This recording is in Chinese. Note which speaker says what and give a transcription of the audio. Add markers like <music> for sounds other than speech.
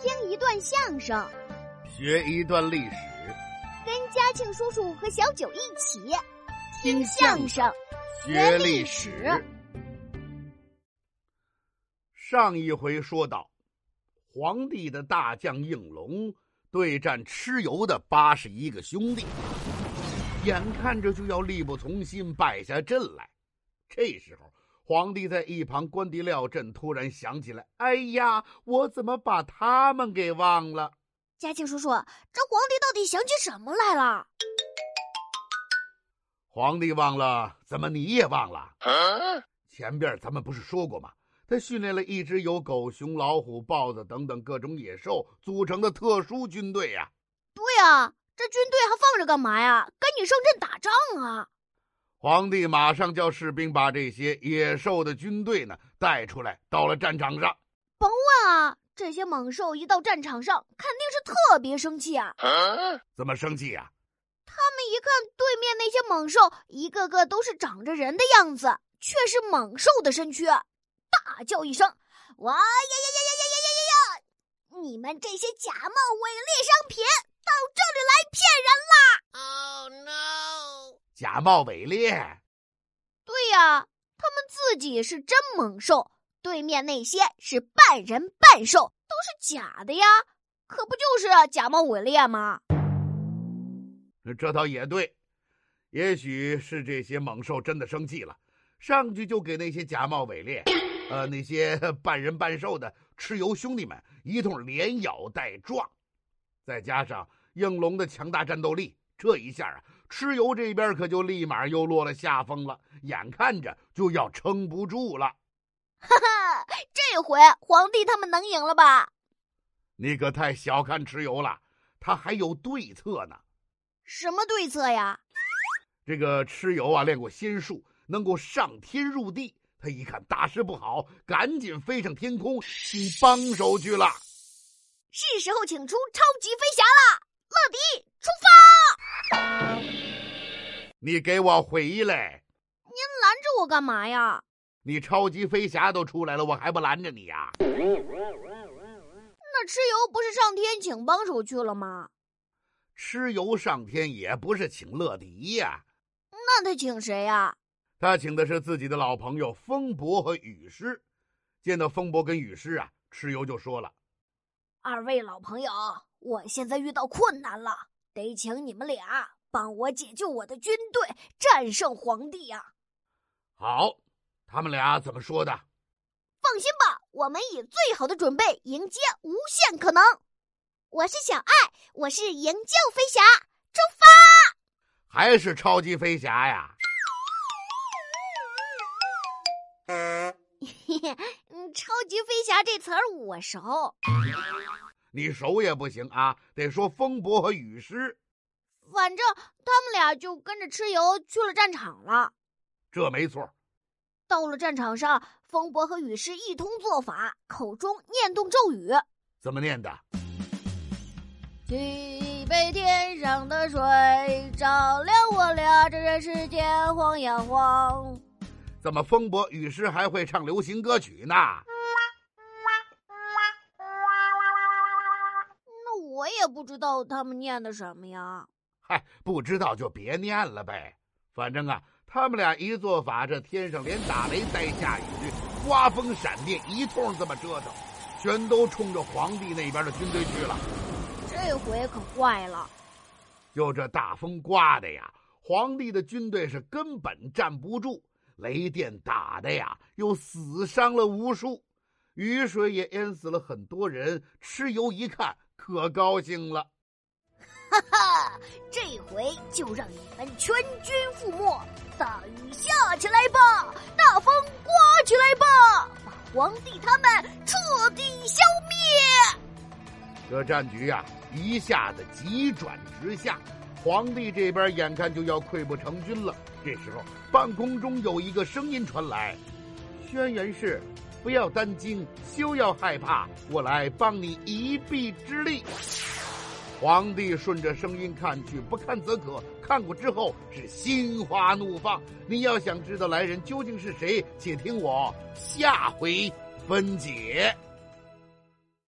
Speaker 1: 听一段相声，
Speaker 2: 学一段历史，
Speaker 1: 跟嘉庆叔叔和小九一起听相声、
Speaker 2: 学历史。上一回说到，皇帝的大将应龙对战蚩尤的八十一个兄弟，眼看着就要力不从心，败下阵来。这时候，皇帝在一旁观敌料阵，突然想起来：“哎呀，我怎么把他们给忘了？”
Speaker 1: 嘉庆叔叔，这皇帝到底想起什么来了？
Speaker 2: 皇帝忘了，怎么你也忘了？前边咱们不是说过吗？他训练了一支由狗熊、老虎、豹子等等各种野兽组成的特殊军队呀。
Speaker 1: 对呀，这军队还放着干嘛呀？赶紧上阵打仗啊！
Speaker 2: 皇帝马上叫士兵把这些野兽的军队呢带出来，到了战场上。
Speaker 1: 甭问啊，这些猛兽一到战场上，肯定是特别生气啊！
Speaker 2: 怎么生气呀？
Speaker 1: 他们一看对面那些猛兽，一个个都是长着人的样子，却是猛兽的身躯，大叫一声：“哇呀呀呀呀呀呀呀呀！你们这些假冒伪劣商品，到这里来骗人啦！”Oh
Speaker 2: no！假冒伪劣，
Speaker 1: 对呀，他们自己是真猛兽，对面那些是半人半兽，都是假的呀，可不就是假冒伪劣吗？
Speaker 2: 这倒也对，也许是这些猛兽真的生气了，上去就给那些假冒伪劣，呃，那些半人半兽的蚩尤兄弟们一通连咬带撞，再加上应龙的强大战斗力，这一下啊。蚩尤这边可就立马又落了下风了，眼看着就要撑不住了。<laughs>
Speaker 1: 哈哈，这回皇帝他们能赢了吧？
Speaker 2: 你可太小看蚩尤了，他还有对策呢。
Speaker 1: 什么对策呀？
Speaker 2: 这个蚩尤啊，练过仙术，能够上天入地。他一看大事不好，赶紧飞上天空请帮手去了。
Speaker 1: 是时候请出超级飞侠了，乐迪出发。
Speaker 2: 你给我回来！
Speaker 1: 您拦着我干嘛呀？
Speaker 2: 你超级飞侠都出来了，我还不拦着你呀？那
Speaker 1: 蚩尤不是上天请帮手去了吗？
Speaker 2: 蚩尤上天也不是请乐迪呀。
Speaker 1: 那他请谁呀？
Speaker 2: 他请的是自己的老朋友风伯和雨师。见到风伯跟雨师啊，蚩尤就说了：“
Speaker 1: 二位老朋友，我现在遇到困难了。”得请你们俩帮我解救我的军队，战胜皇帝呀！
Speaker 2: 好，他们俩怎么说的？
Speaker 1: 放心吧，我们以最好的准备迎接无限可能。我是小爱，我是营救飞侠，出发！
Speaker 2: 还是超级飞侠呀？
Speaker 1: 嘿 <laughs> 嘿，超级飞侠这词儿我熟。
Speaker 2: 你熟也不行啊，得说风伯和雨师。
Speaker 1: 反正他们俩就跟着蚩尤去了战场了。
Speaker 2: 这没错。
Speaker 1: 到了战场上，风伯和雨师一通做法，口中念动咒语。
Speaker 2: 怎么念的？
Speaker 1: 举杯天上的水，照亮我俩这人世间，晃呀晃。
Speaker 2: 怎么风伯、雨师还会唱流行歌曲呢？
Speaker 1: 我也不知道他们念的什么呀。
Speaker 2: 嗨，不知道就别念了呗。反正啊，他们俩一做法，这天上连打雷带下雨，刮风闪电，一通这么折腾，全都冲着皇帝那边的军队去了。
Speaker 1: 这回可坏了，
Speaker 2: 就这大风刮的呀，皇帝的军队是根本站不住，雷电打的呀，又死伤了无数，雨水也淹死了很多人。蚩尤一看。可高兴了，
Speaker 1: 哈哈！这回就让你们全军覆没！大雨下起来吧，大风刮起来吧，把皇帝他们彻底消灭！
Speaker 2: 这战局呀，一下子急转直下，皇帝这边眼看就要溃不成军了。这时候，半空中有一个声音传来：“轩辕氏。”不要担惊，休要害怕，我来帮你一臂之力。皇帝顺着声音看去，不看则可，看过之后是心花怒放。你要想知道来人究竟是谁，且听我下回分解。